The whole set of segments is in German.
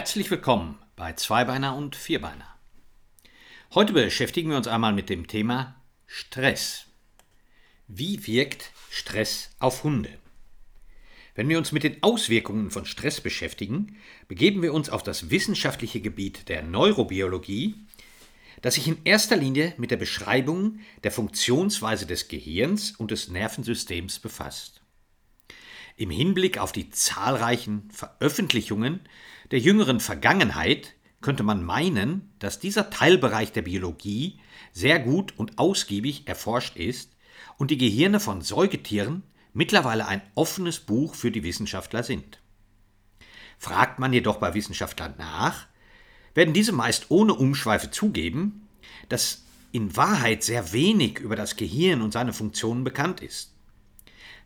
Herzlich willkommen bei Zweibeiner und Vierbeiner. Heute beschäftigen wir uns einmal mit dem Thema Stress. Wie wirkt Stress auf Hunde? Wenn wir uns mit den Auswirkungen von Stress beschäftigen, begeben wir uns auf das wissenschaftliche Gebiet der Neurobiologie, das sich in erster Linie mit der Beschreibung der Funktionsweise des Gehirns und des Nervensystems befasst. Im Hinblick auf die zahlreichen Veröffentlichungen der jüngeren Vergangenheit könnte man meinen, dass dieser Teilbereich der Biologie sehr gut und ausgiebig erforscht ist und die Gehirne von Säugetieren mittlerweile ein offenes Buch für die Wissenschaftler sind. Fragt man jedoch bei Wissenschaftlern nach, werden diese meist ohne Umschweife zugeben, dass in Wahrheit sehr wenig über das Gehirn und seine Funktionen bekannt ist.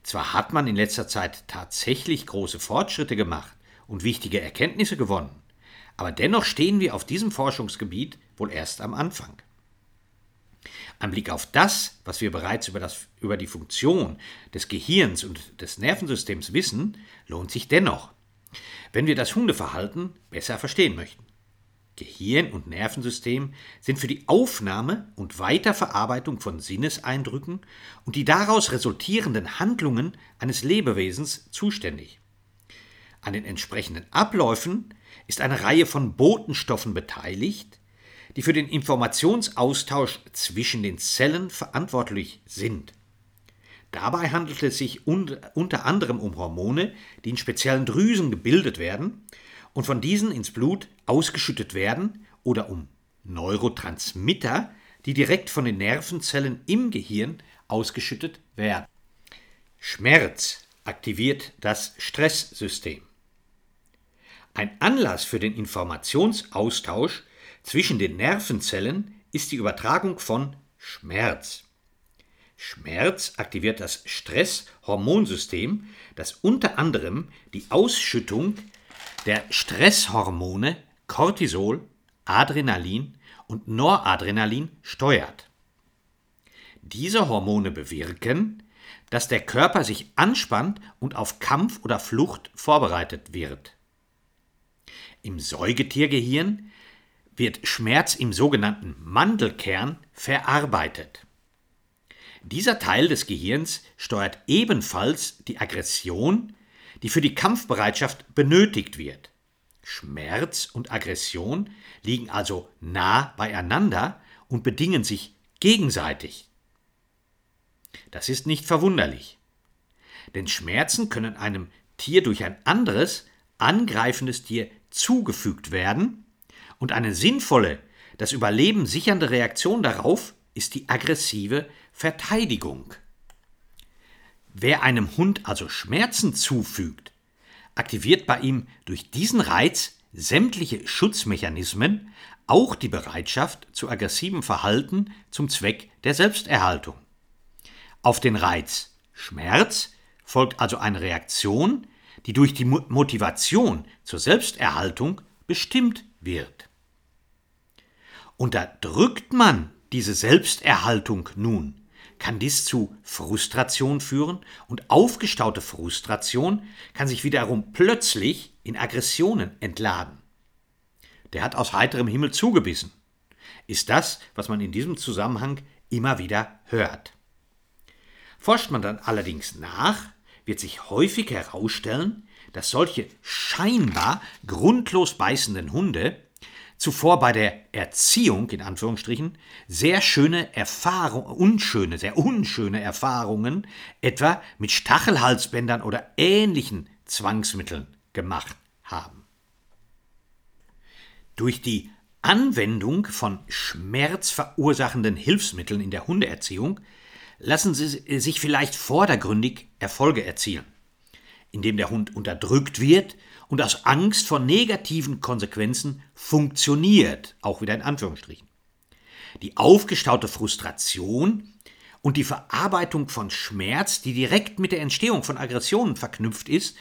Zwar hat man in letzter Zeit tatsächlich große Fortschritte gemacht und wichtige Erkenntnisse gewonnen, aber dennoch stehen wir auf diesem Forschungsgebiet wohl erst am Anfang. Ein Blick auf das, was wir bereits über, das, über die Funktion des Gehirns und des Nervensystems wissen, lohnt sich dennoch, wenn wir das Hundeverhalten besser verstehen möchten. Gehirn und Nervensystem sind für die Aufnahme und Weiterverarbeitung von Sinneseindrücken und die daraus resultierenden Handlungen eines Lebewesens zuständig. An den entsprechenden Abläufen ist eine Reihe von Botenstoffen beteiligt, die für den Informationsaustausch zwischen den Zellen verantwortlich sind. Dabei handelt es sich unter anderem um Hormone, die in speziellen Drüsen gebildet werden und von diesen ins Blut ausgeschüttet werden, oder um Neurotransmitter, die direkt von den Nervenzellen im Gehirn ausgeschüttet werden. Schmerz aktiviert das Stresssystem. Ein Anlass für den Informationsaustausch zwischen den Nervenzellen ist die Übertragung von Schmerz. Schmerz aktiviert das Stresshormonsystem, das unter anderem die Ausschüttung der Stresshormone Cortisol, Adrenalin und Noradrenalin steuert. Diese Hormone bewirken, dass der Körper sich anspannt und auf Kampf oder Flucht vorbereitet wird. Im Säugetiergehirn wird Schmerz im sogenannten Mandelkern verarbeitet. Dieser Teil des Gehirns steuert ebenfalls die Aggression, die für die Kampfbereitschaft benötigt wird. Schmerz und Aggression liegen also nah beieinander und bedingen sich gegenseitig. Das ist nicht verwunderlich. Denn Schmerzen können einem Tier durch ein anderes, angreifendes Tier zugefügt werden und eine sinnvolle, das Überleben sichernde Reaktion darauf ist die aggressive Verteidigung. Wer einem Hund also Schmerzen zufügt, aktiviert bei ihm durch diesen Reiz sämtliche Schutzmechanismen, auch die Bereitschaft zu aggressivem Verhalten zum Zweck der Selbsterhaltung. Auf den Reiz Schmerz folgt also eine Reaktion, die durch die Motivation zur Selbsterhaltung bestimmt wird. Unterdrückt man diese Selbsterhaltung nun, kann dies zu Frustration führen und aufgestaute Frustration kann sich wiederum plötzlich in Aggressionen entladen. Der hat aus heiterem Himmel zugebissen. Ist das, was man in diesem Zusammenhang immer wieder hört. Forscht man dann allerdings nach, wird sich häufig herausstellen, dass solche scheinbar grundlos beißenden Hunde zuvor bei der Erziehung, in Anführungsstrichen, sehr schöne Erfahrungen, unschöne, sehr unschöne Erfahrungen, etwa mit Stachelhalsbändern oder ähnlichen Zwangsmitteln gemacht haben. Durch die Anwendung von schmerzverursachenden Hilfsmitteln in der Hundeerziehung lassen sie sich vielleicht vordergründig Erfolge erzielen, indem der Hund unterdrückt wird und aus Angst vor negativen Konsequenzen funktioniert, auch wieder in Anführungsstrichen. Die aufgestaute Frustration und die Verarbeitung von Schmerz, die direkt mit der Entstehung von Aggressionen verknüpft ist,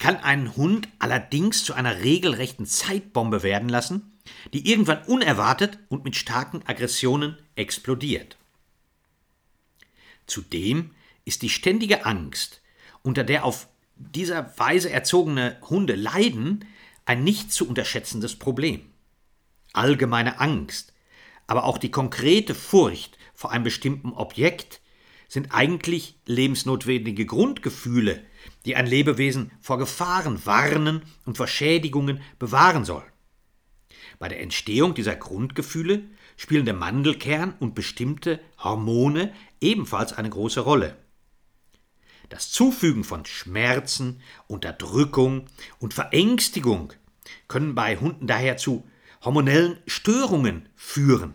kann einen Hund allerdings zu einer regelrechten Zeitbombe werden lassen, die irgendwann unerwartet und mit starken Aggressionen explodiert. Zudem ist die ständige Angst, unter der auf dieser Weise erzogene Hunde leiden, ein nicht zu unterschätzendes Problem. Allgemeine Angst, aber auch die konkrete Furcht vor einem bestimmten Objekt sind eigentlich lebensnotwendige Grundgefühle, die ein Lebewesen vor Gefahren warnen und vor Schädigungen bewahren soll. Bei der Entstehung dieser Grundgefühle spielen der Mandelkern und bestimmte Hormone ebenfalls eine große Rolle. Das Zufügen von Schmerzen, Unterdrückung und Verängstigung können bei Hunden daher zu hormonellen Störungen führen.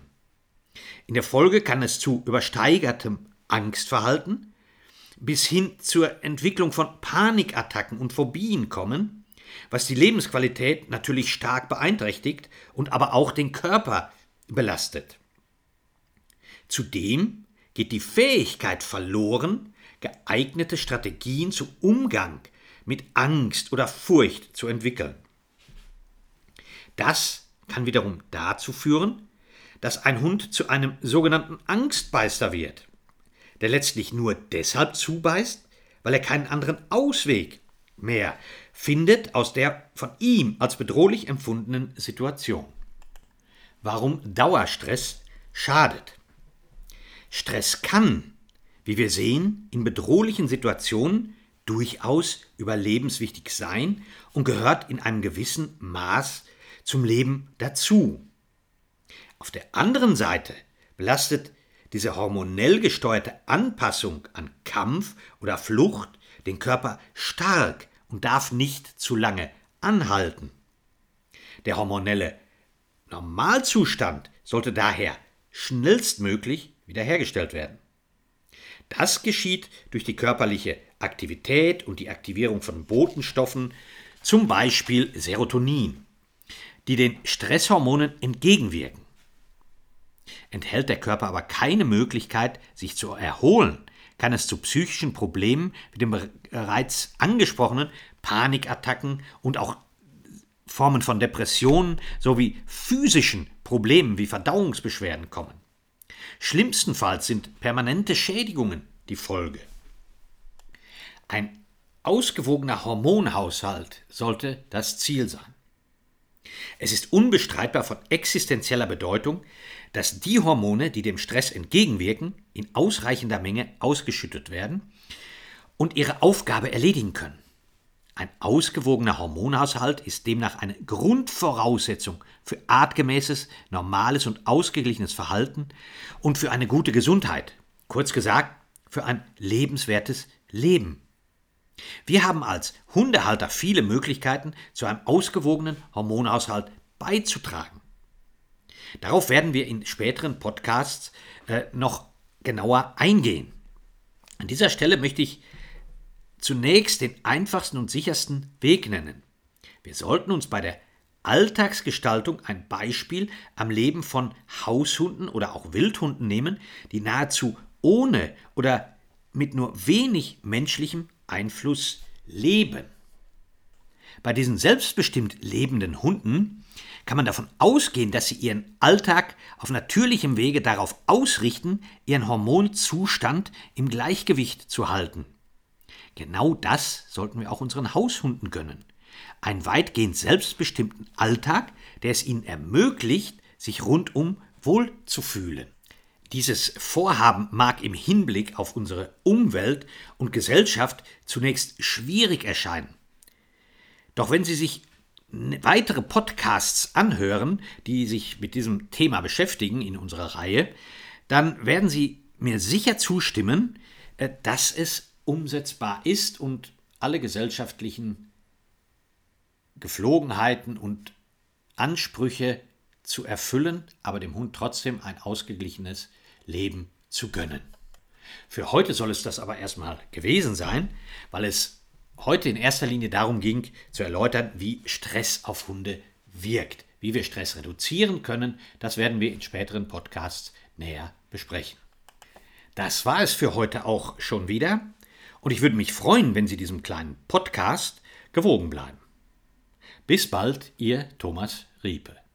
In der Folge kann es zu übersteigertem Angstverhalten bis hin zur Entwicklung von Panikattacken und Phobien kommen, was die Lebensqualität natürlich stark beeinträchtigt und aber auch den Körper belastet. Zudem geht die Fähigkeit verloren, geeignete Strategien zum Umgang mit Angst oder Furcht zu entwickeln. Das kann wiederum dazu führen, dass ein Hund zu einem sogenannten Angstbeißer wird, der letztlich nur deshalb zubeißt, weil er keinen anderen Ausweg mehr findet aus der von ihm als bedrohlich empfundenen Situation. Warum Dauerstress schadet. Stress kann, wie wir sehen, in bedrohlichen Situationen durchaus überlebenswichtig sein und gehört in einem gewissen Maß zum Leben dazu. Auf der anderen Seite belastet diese hormonell gesteuerte Anpassung an Kampf oder Flucht den Körper stark und darf nicht zu lange anhalten. Der hormonelle Normalzustand sollte daher schnellstmöglich wiederhergestellt werden. Das geschieht durch die körperliche Aktivität und die Aktivierung von Botenstoffen, zum Beispiel Serotonin, die den Stresshormonen entgegenwirken. Enthält der Körper aber keine Möglichkeit, sich zu erholen, kann es zu psychischen Problemen wie dem bereits angesprochenen Panikattacken und auch Formen von Depressionen sowie physischen Problemen wie Verdauungsbeschwerden kommen. Schlimmstenfalls sind permanente Schädigungen die Folge. Ein ausgewogener Hormonhaushalt sollte das Ziel sein. Es ist unbestreitbar von existenzieller Bedeutung, dass die Hormone, die dem Stress entgegenwirken, in ausreichender Menge ausgeschüttet werden und ihre Aufgabe erledigen können. Ein ausgewogener Hormonhaushalt ist demnach eine Grundvoraussetzung für artgemäßes, normales und ausgeglichenes Verhalten und für eine gute Gesundheit. Kurz gesagt, für ein lebenswertes Leben. Wir haben als Hundehalter viele Möglichkeiten, zu einem ausgewogenen Hormonhaushalt beizutragen. Darauf werden wir in späteren Podcasts äh, noch genauer eingehen. An dieser Stelle möchte ich zunächst den einfachsten und sichersten Weg nennen. Wir sollten uns bei der Alltagsgestaltung ein Beispiel am Leben von Haushunden oder auch Wildhunden nehmen, die nahezu ohne oder mit nur wenig menschlichem Einfluss leben. Bei diesen selbstbestimmt lebenden Hunden kann man davon ausgehen, dass sie ihren Alltag auf natürlichem Wege darauf ausrichten, ihren Hormonzustand im Gleichgewicht zu halten. Genau das sollten wir auch unseren Haushunden gönnen. Einen weitgehend selbstbestimmten Alltag, der es ihnen ermöglicht, sich rundum wohlzufühlen. Dieses Vorhaben mag im Hinblick auf unsere Umwelt und Gesellschaft zunächst schwierig erscheinen. Doch wenn Sie sich weitere Podcasts anhören, die sich mit diesem Thema beschäftigen in unserer Reihe, dann werden Sie mir sicher zustimmen, äh, dass es umsetzbar ist und alle gesellschaftlichen Geflogenheiten und Ansprüche zu erfüllen, aber dem Hund trotzdem ein ausgeglichenes Leben zu gönnen. Für heute soll es das aber erstmal gewesen sein, weil es heute in erster Linie darum ging, zu erläutern, wie Stress auf Hunde wirkt. Wie wir Stress reduzieren können, das werden wir in späteren Podcasts näher besprechen. Das war es für heute auch schon wieder. Und ich würde mich freuen, wenn Sie diesem kleinen Podcast gewogen bleiben. Bis bald, Ihr Thomas Riepe.